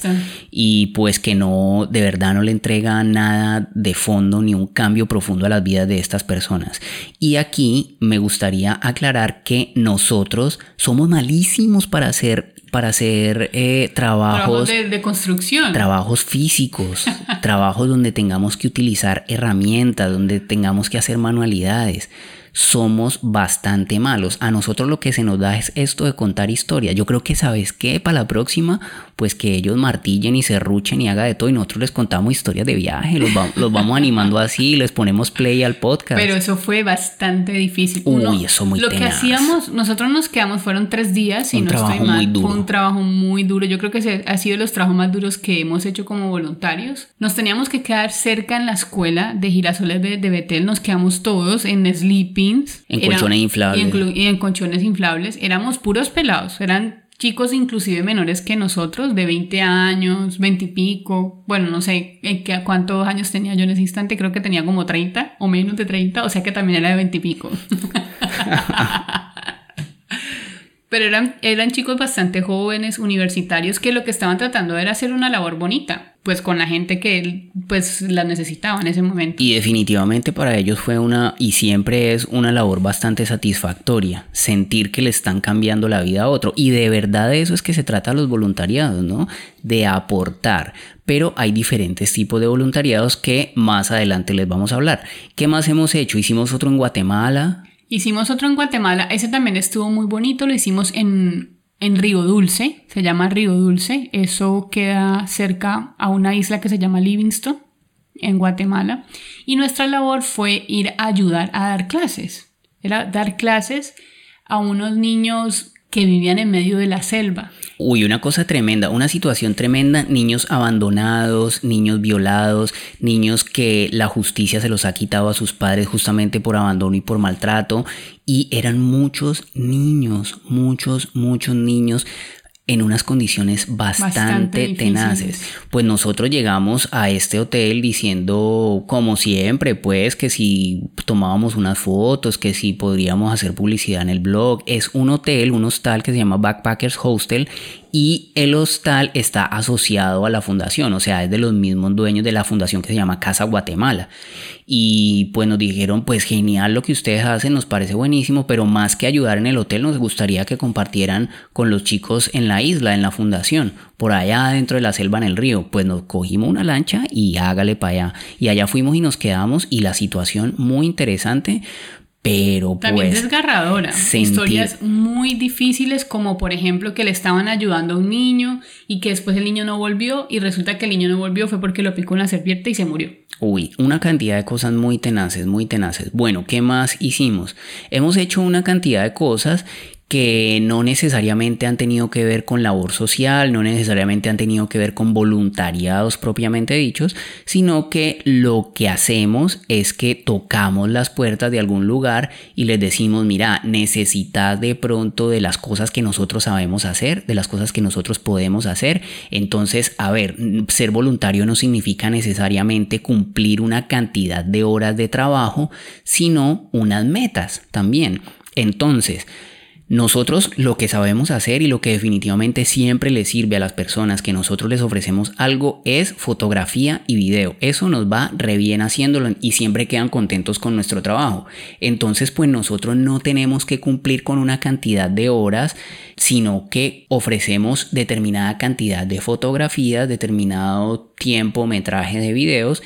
y pues que no, de verdad no le entrega nada de fondo ni un cambio profundo a las vidas de estas personas. Y aquí me gustaría aclarar que nosotros somos malísimos para hacer para hacer eh, trabajos, de, construcción. Trabajos físicos, trabajos donde tengamos que utilizar herramientas, donde tengamos que hacer manualidades somos bastante malos. A nosotros lo que se nos da es esto de contar historia. Yo creo que sabes qué, para la próxima, pues que ellos martillen y se ruchen y haga de todo y nosotros les contamos historias de viaje, los, los vamos animando así, les ponemos play al podcast. Pero eso fue bastante difícil. Uy, eso muy Lo que hacíamos, nosotros nos quedamos, fueron tres días y un no trabajo estoy mal, muy duro. Fue un trabajo muy duro. Yo creo que ha sido de los trabajos más duros que hemos hecho como voluntarios. Nos teníamos que quedar cerca en la escuela de Girasoles de, de Betel, nos quedamos todos en Sleepy en colchones inflables. Y en, colchones inflables. Éramos puros pelados. Eran chicos inclusive menores que nosotros, de 20 años, 20 y pico. Bueno, no sé en qué, cuántos años tenía yo en ese instante. Creo que tenía como 30 o menos de 30. O sea que también era de 20 y pico. Pero eran, eran chicos bastante jóvenes, universitarios, que lo que estaban tratando era hacer una labor bonita, pues con la gente que pues la necesitaba en ese momento. Y definitivamente para ellos fue una, y siempre es una labor bastante satisfactoria, sentir que le están cambiando la vida a otro. Y de verdad de eso es que se trata los voluntariados, ¿no? De aportar. Pero hay diferentes tipos de voluntariados que más adelante les vamos a hablar. ¿Qué más hemos hecho? Hicimos otro en Guatemala, Hicimos otro en Guatemala, ese también estuvo muy bonito, lo hicimos en, en Río Dulce, se llama Río Dulce, eso queda cerca a una isla que se llama Livingston, en Guatemala, y nuestra labor fue ir a ayudar a dar clases, era dar clases a unos niños que vivían en medio de la selva. Uy, una cosa tremenda, una situación tremenda, niños abandonados, niños violados, niños que la justicia se los ha quitado a sus padres justamente por abandono y por maltrato. Y eran muchos niños, muchos, muchos niños en unas condiciones bastante, tenaces. Pues nosotros llegamos a este hotel diciendo, como siempre, pues que si tomábamos unas fotos, que si podríamos hacer publicidad en el blog. Es un hotel, un hostal que se llama Backpackers Hostel y el hostal está asociado a la fundación, o sea, es de los mismos dueños de la fundación que se llama Casa Guatemala. Y pues nos dijeron, pues genial lo que ustedes hacen, nos parece buenísimo, pero más que ayudar en el hotel, nos gustaría que compartieran con los chicos en la isla, en la fundación, por allá dentro de la selva en el río. Pues nos cogimos una lancha y hágale para allá. Y allá fuimos y nos quedamos y la situación muy interesante pero También pues, desgarradora. Historias muy difíciles como por ejemplo que le estaban ayudando a un niño y que después el niño no volvió y resulta que el niño no volvió fue porque lo picó una serpiente y se murió. Uy, una cantidad de cosas muy tenaces, muy tenaces. Bueno, ¿qué más hicimos? Hemos hecho una cantidad de cosas que no necesariamente han tenido que ver con labor social, no necesariamente han tenido que ver con voluntariados propiamente dichos, sino que lo que hacemos es que tocamos las puertas de algún lugar y les decimos, mira, necesitas de pronto de las cosas que nosotros sabemos hacer, de las cosas que nosotros podemos hacer. Entonces, a ver, ser voluntario no significa necesariamente cumplir una cantidad de horas de trabajo, sino unas metas también. Entonces, nosotros lo que sabemos hacer y lo que definitivamente siempre le sirve a las personas que nosotros les ofrecemos algo es fotografía y video. Eso nos va re bien haciéndolo y siempre quedan contentos con nuestro trabajo. Entonces pues nosotros no tenemos que cumplir con una cantidad de horas, sino que ofrecemos determinada cantidad de fotografías, determinado tiempo, metraje de videos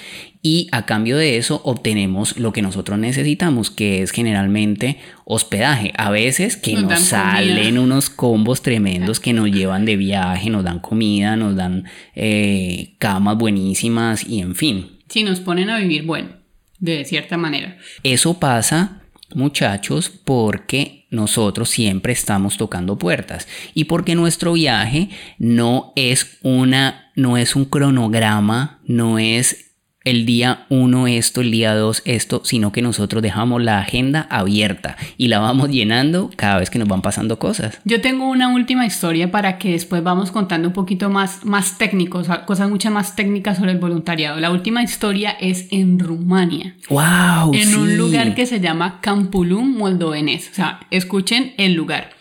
y a cambio de eso obtenemos lo que nosotros necesitamos, que es generalmente hospedaje. A veces que nos, salen unos combos tremendos que nos llevan de viaje, nos dan comida, nos dan eh, camas buenísimas y en fin. Sí, nos ponen a vivir bueno, de cierta manera. Eso pasa muchachos porque nosotros siempre estamos tocando puertas y porque nuestro viaje no es una no es un cronograma, no es el día 1 esto, el día 2 esto, sino que nosotros dejamos la agenda abierta y la vamos llenando cada vez que nos van pasando cosas. Yo tengo una última historia para que después vamos contando un poquito más, más técnicos, cosas mucho más técnicas sobre el voluntariado. La última historia es en Rumania. ¡Wow! En un lugar que se llama Campulum Moldovenés. O sea, escuchen el lugar.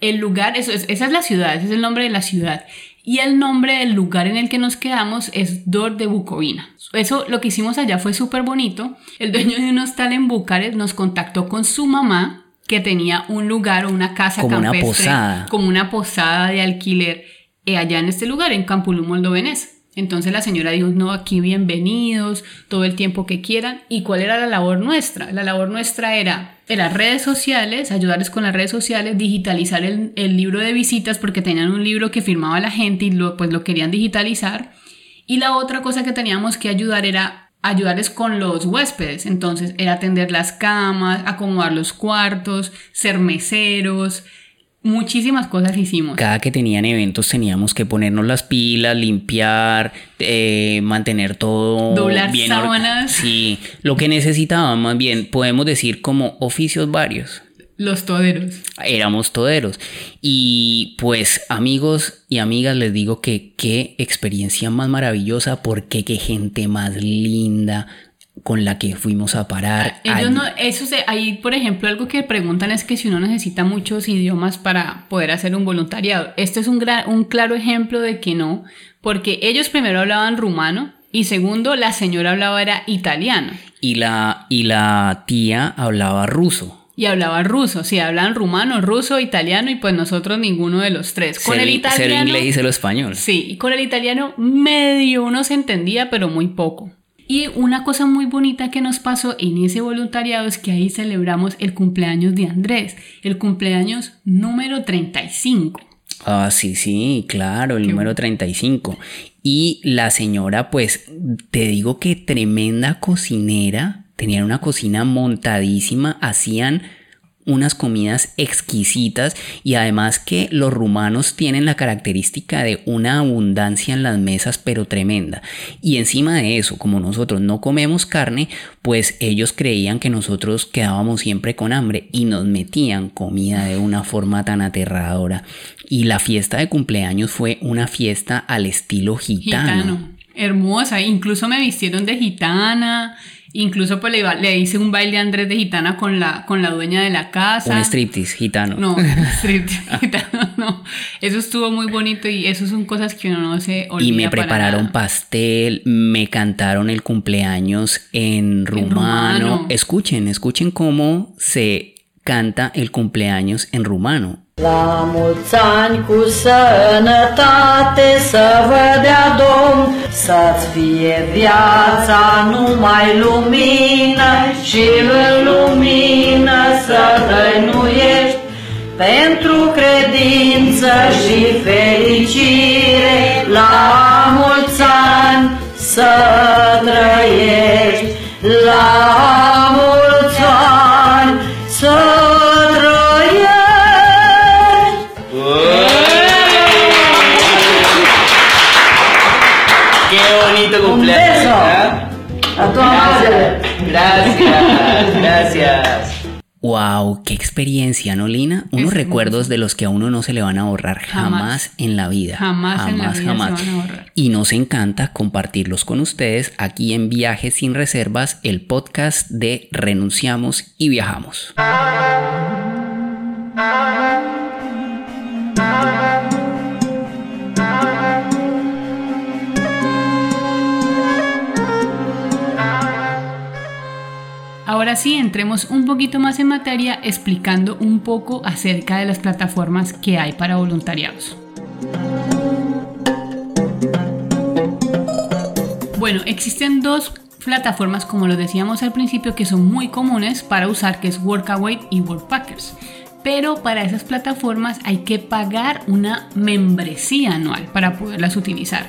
El lugar, eso es, esa es la ciudad, ese es el nombre de la ciudad. Y el nombre del lugar en el que nos quedamos es Dor de Bucovina. Eso lo que hicimos allá fue súper bonito. El dueño de un hostal en Bucarest nos contactó con su mamá que tenía un lugar o una casa como una posada. como una posada de alquiler eh, allá en este lugar, en Campulum Moldovenés. Entonces la señora dijo, no, aquí bienvenidos, todo el tiempo que quieran. ¿Y cuál era la labor nuestra? La labor nuestra era en las redes sociales, ayudarles con las redes sociales, digitalizar el, libro de visitas porque tenían un libro que firmaba la gente y lo, pues lo querían digitalizar. Y la otra cosa que teníamos que ayudar era ayudarles con los huéspedes. Entonces era atender las camas, acomodar los cuartos, ser meseros, Muchísimas cosas hicimos. Cada que tenían eventos teníamos que ponernos las pilas, limpiar, eh, mantener todo Doblar bien. sábanas. Sí, lo que necesitaban más bien, podemos decir como oficios varios. Los toderos. Éramos toderos. Y pues amigos y amigas les digo que qué experiencia más maravillosa porque qué gente más linda, con la que fuimos a parar. Ellos no, eso se, ahí, por ejemplo, algo que preguntan es que si uno necesita muchos idiomas para poder hacer un voluntariado. Este es un, un claro ejemplo de que no, porque ellos primero hablaban rumano y segundo, la señora hablaba era italiano. Y la, y la tía hablaba ruso. Y hablaba ruso, sí, hablaban rumano, ruso, italiano y pues nosotros ninguno de los tres. Con el italiano... Ser inglés y lo español. Sí, y con el italiano medio uno se entendía, pero muy poco. Y una cosa muy bonita que nos pasó en ese voluntariado es que ahí celebramos el cumpleaños de Andrés, el cumpleaños número 35. Ah, sí, sí, claro, el número 35. Y la señora, pues, te digo que tremenda cocinera, tenían una cocina montadísima, hacían unas comidas exquisitas y además que los rumanos tienen la característica de una abundancia en las mesas pero tremenda. Y encima de eso, como nosotros no comemos carne, pues ellos creían que nosotros quedábamos siempre con hambre y nos metían comida de una forma tan aterradora. Y la fiesta de cumpleaños fue una fiesta al estilo gitano. Hermosa, incluso me vistieron de gitana. Incluso pues le, le, hice un baile a Andrés de gitana con la, con la dueña de la casa. Un striptease gitano. No, striptease gitano no. Eso estuvo muy bonito y eso son cosas que uno no se olvida Y me prepararon pastel, me cantaron el cumpleaños en rumano. en rumano. Escuchen, escuchen cómo se canta el cumpleaños en rumano. La mulți ani cu sănătate să vă dea Domn, Să-ți fie viața numai lumină și în lumină să dăinuiești pentru credință și fericire. La mulți ani să trăiești, la mulți Wow, qué experiencia, ¿no, Lina? Unos recuerdos de los que a uno no se le van a borrar jamás, jamás en la vida. Jamás, jamás, en la vida jamás. Se van a borrar. Y nos encanta compartirlos con ustedes aquí en Viajes sin Reservas, el podcast de Renunciamos y Viajamos. Ahora sí, entremos un poquito más en materia explicando un poco acerca de las plataformas que hay para voluntariados. Bueno, existen dos plataformas, como lo decíamos al principio, que son muy comunes para usar, que es Workaway y Workpackers. Pero para esas plataformas hay que pagar una membresía anual para poderlas utilizar.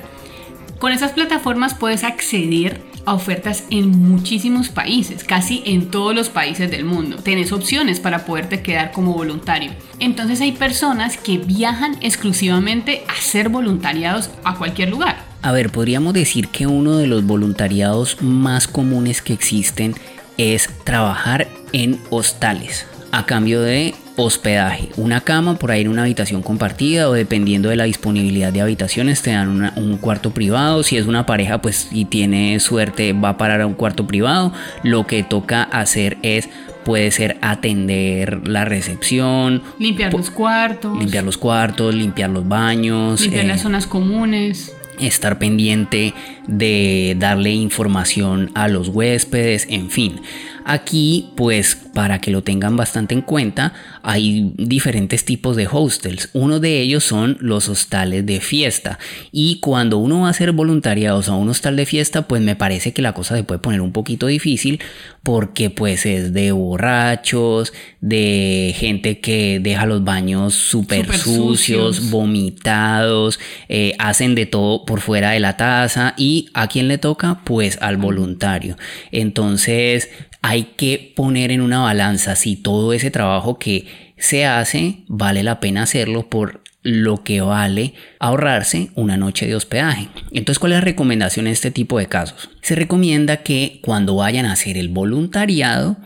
Con esas plataformas puedes acceder a ofertas en muchísimos países, casi en todos los países del mundo. Tienes opciones para poderte quedar como voluntario. Entonces hay personas que viajan exclusivamente a ser voluntariados a cualquier lugar. A ver, podríamos decir que uno de los voluntariados más comunes que existen es trabajar en hostales a cambio de hospedaje, una cama por ahí en una habitación compartida o dependiendo de la disponibilidad de habitaciones te dan una, un cuarto privado, si es una pareja pues y tiene suerte va a parar a un cuarto privado, lo que toca hacer es puede ser atender la recepción, limpiar los cuartos, limpiar los cuartos, limpiar los baños, limpiar eh, las zonas comunes. estar pendiente de darle información a los huéspedes, en fin. Aquí, pues, para que lo tengan bastante en cuenta, hay diferentes tipos de hostels. Uno de ellos son los hostales de fiesta. Y cuando uno va a hacer voluntariados a un hostal de fiesta, pues me parece que la cosa se puede poner un poquito difícil porque pues es de borrachos, de gente que deja los baños súper sucios, sucios, vomitados, eh, hacen de todo por fuera de la taza y a quién le toca pues al voluntario. Entonces hay que poner en una balanza si todo ese trabajo que se hace vale la pena hacerlo por lo que vale ahorrarse una noche de hospedaje. Entonces, ¿cuál es la recomendación en este tipo de casos? Se recomienda que cuando vayan a hacer el voluntariado,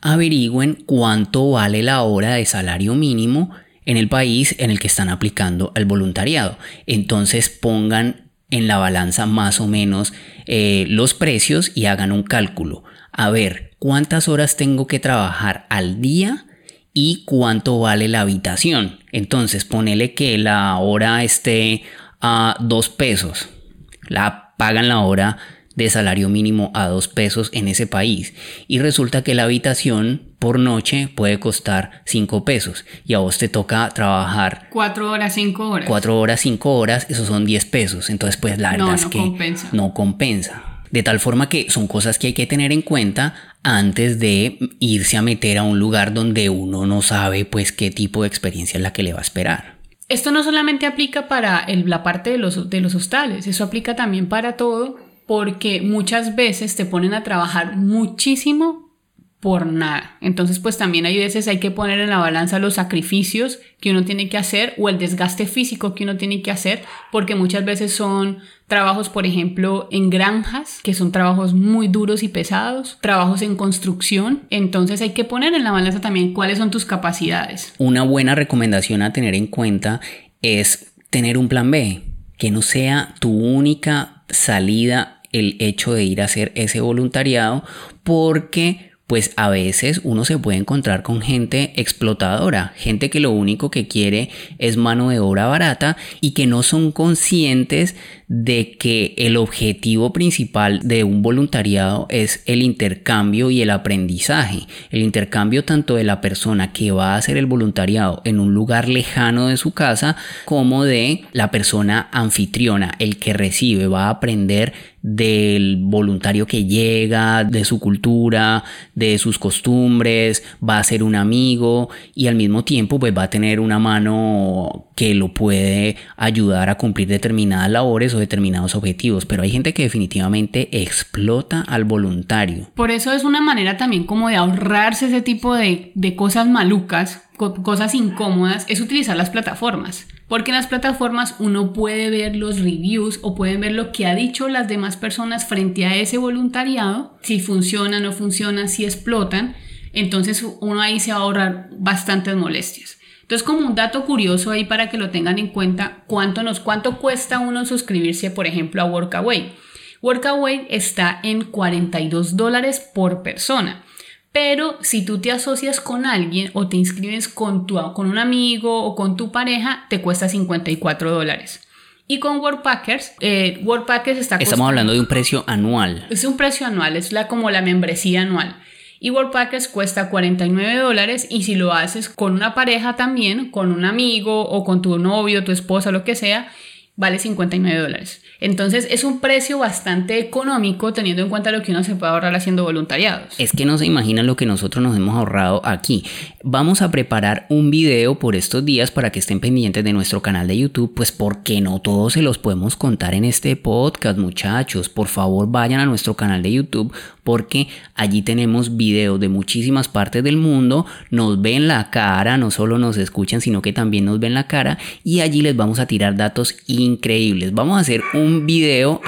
averigüen cuánto vale la hora de salario mínimo en el país en el que están aplicando el voluntariado. Entonces pongan en la balanza más o menos eh, los precios y hagan un cálculo. A ver, ¿cuántas horas tengo que trabajar al día? y cuánto vale la habitación. Entonces, ponele que la hora esté a dos pesos. La pagan la hora de salario mínimo a dos pesos en ese país. Y resulta que la habitación por noche puede costar cinco pesos. Y a vos te toca trabajar. Cuatro horas, cinco horas. Cuatro horas, cinco horas, esos son diez pesos. Entonces, pues la verdad no, es no que compensa. no compensa. De tal forma que son cosas que hay que tener en cuenta antes de irse a meter a un lugar donde uno no sabe pues qué tipo de experiencia es la que le va a esperar. Esto no solamente aplica para la parte de los, de los hostales, eso aplica también para todo porque muchas veces te ponen a trabajar muchísimo por nada. Entonces, pues también hay veces hay que poner en la balanza los sacrificios que uno tiene que hacer o el desgaste físico que uno tiene que hacer, porque muchas veces son trabajos, por ejemplo, en granjas, que son trabajos muy duros y pesados, trabajos en construcción. Entonces hay que poner en la balanza también cuáles son tus capacidades. Una buena recomendación a tener en cuenta es tener un plan B, que no sea tu única salida el hecho de ir a hacer ese voluntariado, porque pues a veces uno se puede encontrar con gente explotadora, gente que lo único que quiere es mano de obra barata y que no son conscientes de que el objetivo principal de un voluntariado es el intercambio y el aprendizaje. El intercambio tanto de la persona que va a hacer el voluntariado en un lugar lejano de su casa como de la persona anfitriona, el que recibe, va a aprender del voluntario que llega, de su cultura, de sus costumbres, va a ser un amigo y al mismo tiempo pues va a tener una mano que lo puede ayudar a cumplir determinadas labores o determinados objetivos, pero hay gente que definitivamente explota al voluntario. Por eso es una manera también como de ahorrarse ese tipo de, de cosas malucas, cosas incómodas, es utilizar las plataformas. Porque en las plataformas uno puede ver los reviews o pueden ver lo que ha dicho las demás personas frente a ese voluntariado, si funciona, no funciona, si explotan. Entonces uno ahí se va a ahorrar bastantes molestias. Entonces, como un dato curioso ahí para que lo tengan en cuenta, ¿cuánto, nos, cuánto cuesta uno suscribirse, por ejemplo, a Workaway? Workaway está en 42 dólares por persona. Pero si tú te asocias con alguien o te inscribes con, tu, con un amigo o con tu pareja, te cuesta 54 dólares. Y con Workpackers, eh, Workpackers está Estamos hablando de un precio anual. Es un precio anual, es la, como la membresía anual. Y Workpackers cuesta 49 dólares y si lo haces con una pareja también, con un amigo o con tu novio, tu esposa, lo que sea, vale 59 dólares. Entonces es un precio bastante económico teniendo en cuenta lo que uno se puede ahorrar haciendo voluntariados. Es que no se imaginan lo que nosotros nos hemos ahorrado aquí. Vamos a preparar un video por estos días para que estén pendientes de nuestro canal de YouTube, pues porque no todos se los podemos contar en este podcast, muchachos. Por favor, vayan a nuestro canal de YouTube porque allí tenemos videos de muchísimas partes del mundo, nos ven la cara, no solo nos escuchan, sino que también nos ven la cara y allí les vamos a tirar datos increíbles. Vamos a hacer un video...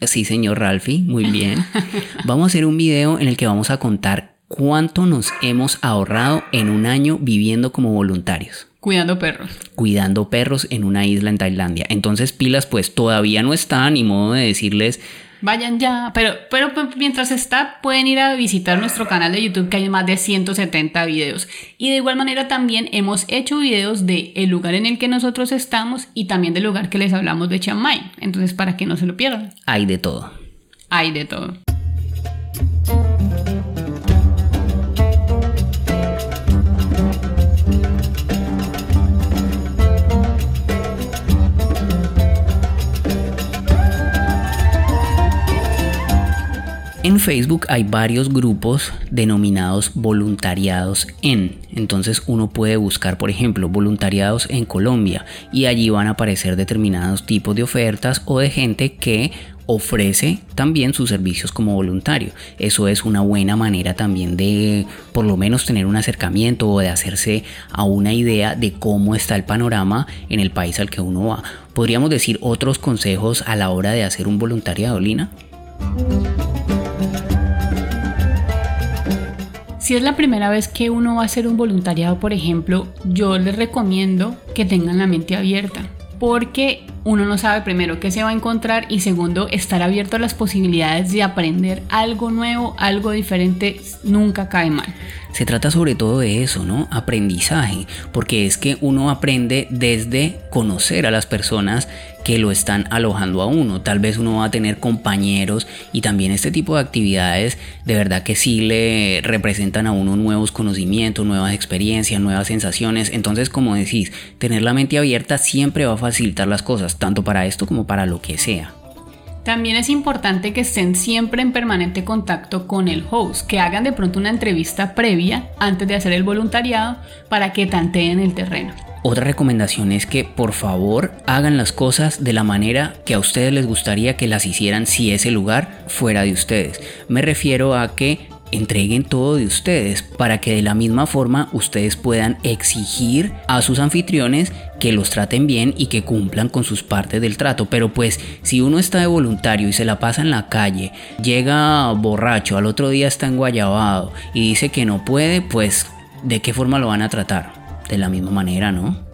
Sí, señor Ralphie, muy bien. Vamos a hacer un video en el que vamos a contar cuánto nos hemos ahorrado en un año viviendo como voluntarios. Cuidando perros. Cuidando perros en una isla en Tailandia. Entonces pilas pues todavía no está, ni modo de decirles Vayan ya, pero, pero mientras está pueden ir a visitar nuestro canal de YouTube que hay más de 170 videos. Y de igual manera también hemos hecho videos de el lugar en el que nosotros estamos y también del lugar que les hablamos de Chiang Mai. Entonces para que no se lo pierdan. Hay de todo. Hay de todo. En Facebook hay varios grupos denominados voluntariados en. Entonces uno puede buscar, por ejemplo, voluntariados en Colombia y allí van a aparecer determinados tipos de ofertas o de gente que ofrece también sus servicios como voluntario. Eso es una buena manera también de por lo menos tener un acercamiento o de hacerse a una idea de cómo está el panorama en el país al que uno va. Podríamos decir otros consejos a la hora de hacer un voluntariado, Lina. Si es la primera vez que uno va a hacer un voluntariado, por ejemplo, yo les recomiendo que tengan la mente abierta, porque uno no sabe primero qué se va a encontrar y segundo, estar abierto a las posibilidades de aprender algo nuevo, algo diferente, nunca cae mal. Se trata sobre todo de eso, ¿no? Aprendizaje, porque es que uno aprende desde conocer a las personas que lo están alojando a uno. Tal vez uno va a tener compañeros y también este tipo de actividades de verdad que sí le representan a uno nuevos conocimientos, nuevas experiencias, nuevas sensaciones. Entonces, como decís, tener la mente abierta siempre va a facilitar las cosas, tanto para esto como para lo que sea. También es importante que estén siempre en permanente contacto con el host, que hagan de pronto una entrevista previa antes de hacer el voluntariado para que tanteen el terreno. Otra recomendación es que por favor hagan las cosas de la manera que a ustedes les gustaría que las hicieran si ese lugar fuera de ustedes. Me refiero a que entreguen todo de ustedes para que de la misma forma ustedes puedan exigir a sus anfitriones que los traten bien y que cumplan con sus partes del trato. Pero pues si uno está de voluntario y se la pasa en la calle, llega borracho, al otro día está enguayabado y dice que no puede, pues ¿de qué forma lo van a tratar? De la misma manera, ¿no?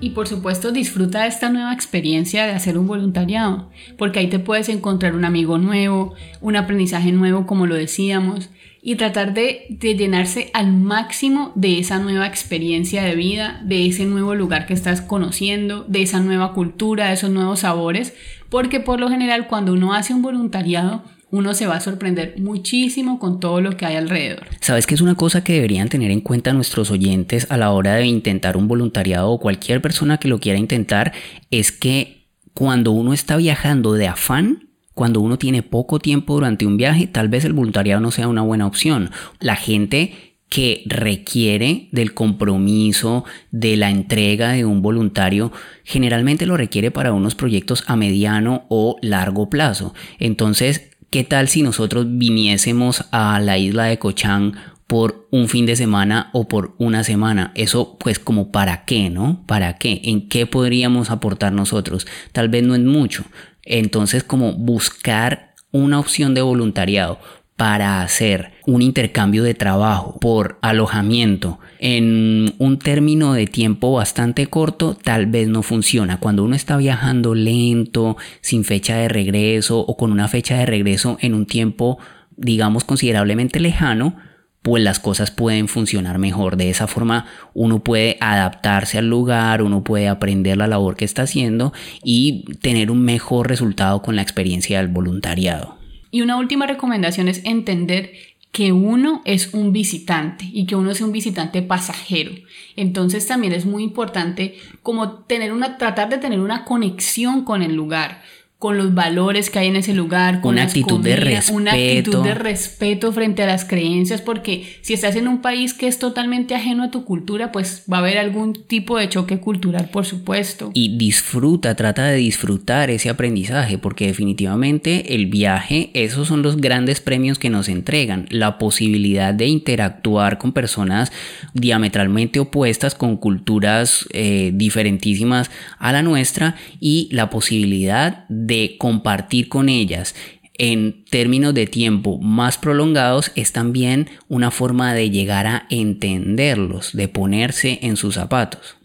Y por supuesto disfruta de esta nueva experiencia de hacer un voluntariado, porque ahí te puedes encontrar un amigo nuevo, un aprendizaje nuevo como lo decíamos, y tratar de, llenarse al máximo de esa nueva experiencia de vida, de ese nuevo lugar que estás conociendo, de esa nueva cultura, de esos nuevos sabores, porque por lo general cuando uno hace un voluntariado, uno se va a sorprender muchísimo con todo lo que hay alrededor. ¿Sabes qué es una cosa que deberían tener en cuenta nuestros oyentes a la hora de intentar un voluntariado o cualquier persona que lo quiera intentar? Es que cuando uno está viajando de afán, cuando uno tiene poco tiempo durante un viaje, tal vez el voluntariado no sea una buena opción. La gente que requiere del compromiso, de la entrega de un voluntario, generalmente lo requiere para unos proyectos a mediano o largo plazo. Entonces, ¿Qué tal si nosotros viniésemos a la isla de Cochán por un fin de semana o por una semana? Eso pues como para qué, ¿no? ¿Para qué? ¿En qué podríamos aportar nosotros? Tal vez no es mucho. Entonces como buscar una opción de voluntariado para hacer un intercambio de trabajo por alojamiento en un término de tiempo bastante corto tal vez no funciona. Cuando uno está viajando lento, sin fecha de regreso o con una fecha de regreso en un tiempo digamos considerablemente lejano, pues las cosas pueden funcionar mejor. De esa forma uno puede adaptarse al lugar, uno puede aprender la labor que está haciendo y tener un mejor resultado con la experiencia del voluntariado. Y una última recomendación es entender que uno es un visitante y que uno es un visitante pasajero. Entonces también es muy importante como tener una, tratar de tener una conexión con el lugar con los valores que hay en ese lugar, con una actitud de respeto. una actitud de respeto frente a las creencias, porque si estás en un país que es totalmente ajeno a tu cultura, pues va a haber algún tipo de choque cultural, por supuesto. Y disfruta, trata de disfrutar ese aprendizaje, porque definitivamente el viaje, esos son los grandes premios que nos entregan, la posibilidad de interactuar con personas diametralmente opuestas, con culturas eh, diferentísimas a la nuestra y la posibilidad de de compartir con ellas en términos de tiempo más prolongados es también una forma de llegar a entenderlos, de ponerse en sus zapatos.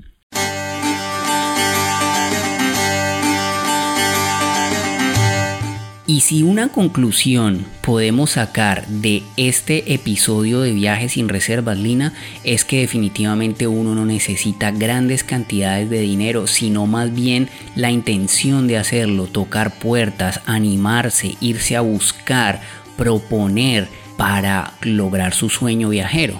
Si una conclusión podemos sacar de este episodio de Viajes sin Reservas, Lina, es que definitivamente uno no necesita grandes cantidades de dinero, sino más bien la intención de hacerlo, tocar puertas, animarse, irse a buscar, proponer para lograr su sueño viajero.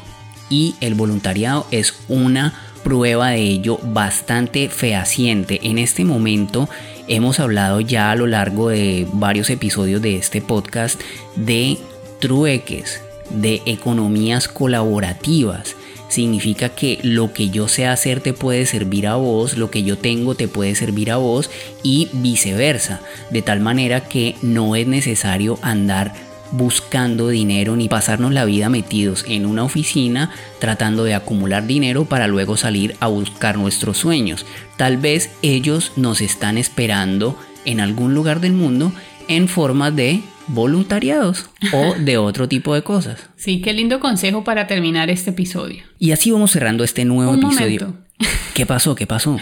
Y el voluntariado es una prueba de ello bastante fehaciente. En este momento hemos hablado ya a lo largo de varios episodios de este podcast de trueques, de economías colaborativas. Significa que lo que yo sé hacer te puede servir a vos, lo que yo tengo te puede servir a vos y viceversa. De tal manera que no es necesario andar buscando dinero ni pasarnos la vida metidos en una oficina tratando de acumular dinero para luego salir a buscar nuestros sueños. Tal vez ellos nos están esperando en algún lugar del mundo en forma de voluntariados o de otro tipo de cosas. Sí, qué lindo consejo para terminar este episodio. Y así vamos cerrando este nuevo episodio. ¿Qué pasó? ¿Qué pasó?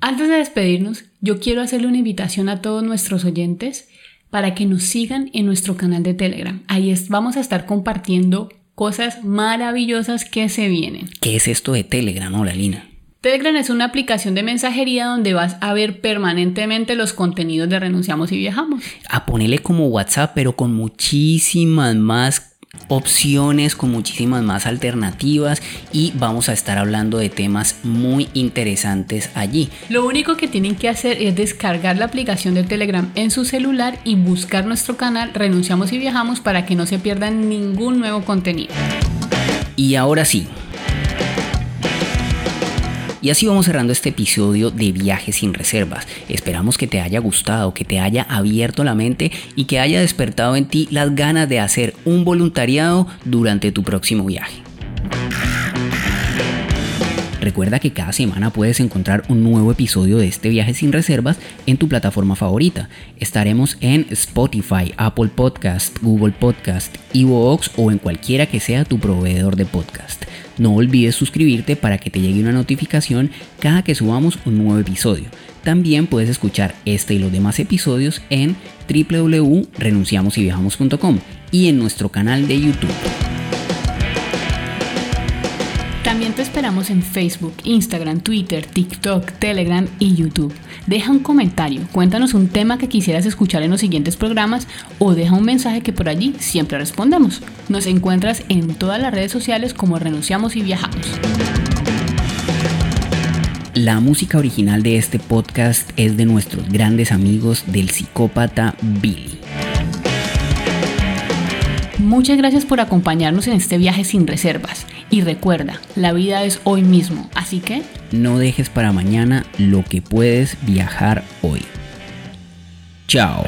Antes de despedirnos, yo quiero hacerle una invitación a todos nuestros oyentes para que nos sigan en nuestro canal de Telegram. Ahí vamos a estar compartiendo cosas maravillosas que se vienen. ¿Qué es esto de Telegram, hola Lina? Telegram es una aplicación de mensajería donde vas a ver permanentemente los contenidos de Renunciamos y Viajamos. A ponerle como WhatsApp, pero con muchísimas más opciones, con muchísimas más alternativas y vamos a estar hablando de temas muy interesantes allí. Lo único que tienen que hacer es descargar la aplicación de Telegram en su celular y buscar nuestro canal Renunciamos y Viajamos para que no se pierdan ningún nuevo contenido. Y ahora sí, Y así vamos cerrando este episodio de Viajes sin Reservas. Esperamos que te haya gustado, que te haya abierto la mente y que haya despertado en ti las ganas de hacer un voluntariado durante tu próximo viaje. Recuerda que cada semana puedes encontrar un nuevo episodio de este viaje sin reservas en tu plataforma favorita. Estaremos en Spotify, Apple Podcast, Google Podcast, Evox o en cualquiera que sea tu proveedor de podcast. No olvides suscribirte para que te llegue una notificación cada que subamos un nuevo episodio. También puedes escuchar este y los demás episodios en www.renunciamosyviajamos.com y en nuestro canal de YouTube. También te esperamos en Facebook, Instagram, Twitter, TikTok, Telegram y YouTube. Deja un comentario, cuéntanos un tema que quisieras escuchar en los siguientes programas o deja un mensaje que por allí siempre respondemos. Nos encuentras en todas las redes sociales como Renunciamos y Viajamos. La música original de este podcast es de nuestros grandes amigos del psicópata Billy. Muchas gracias por acompañarnos en este viaje sin reservas. Y recuerda, la vida es hoy mismo, así que... No dejes para mañana lo que puedes viajar hoy. Chao.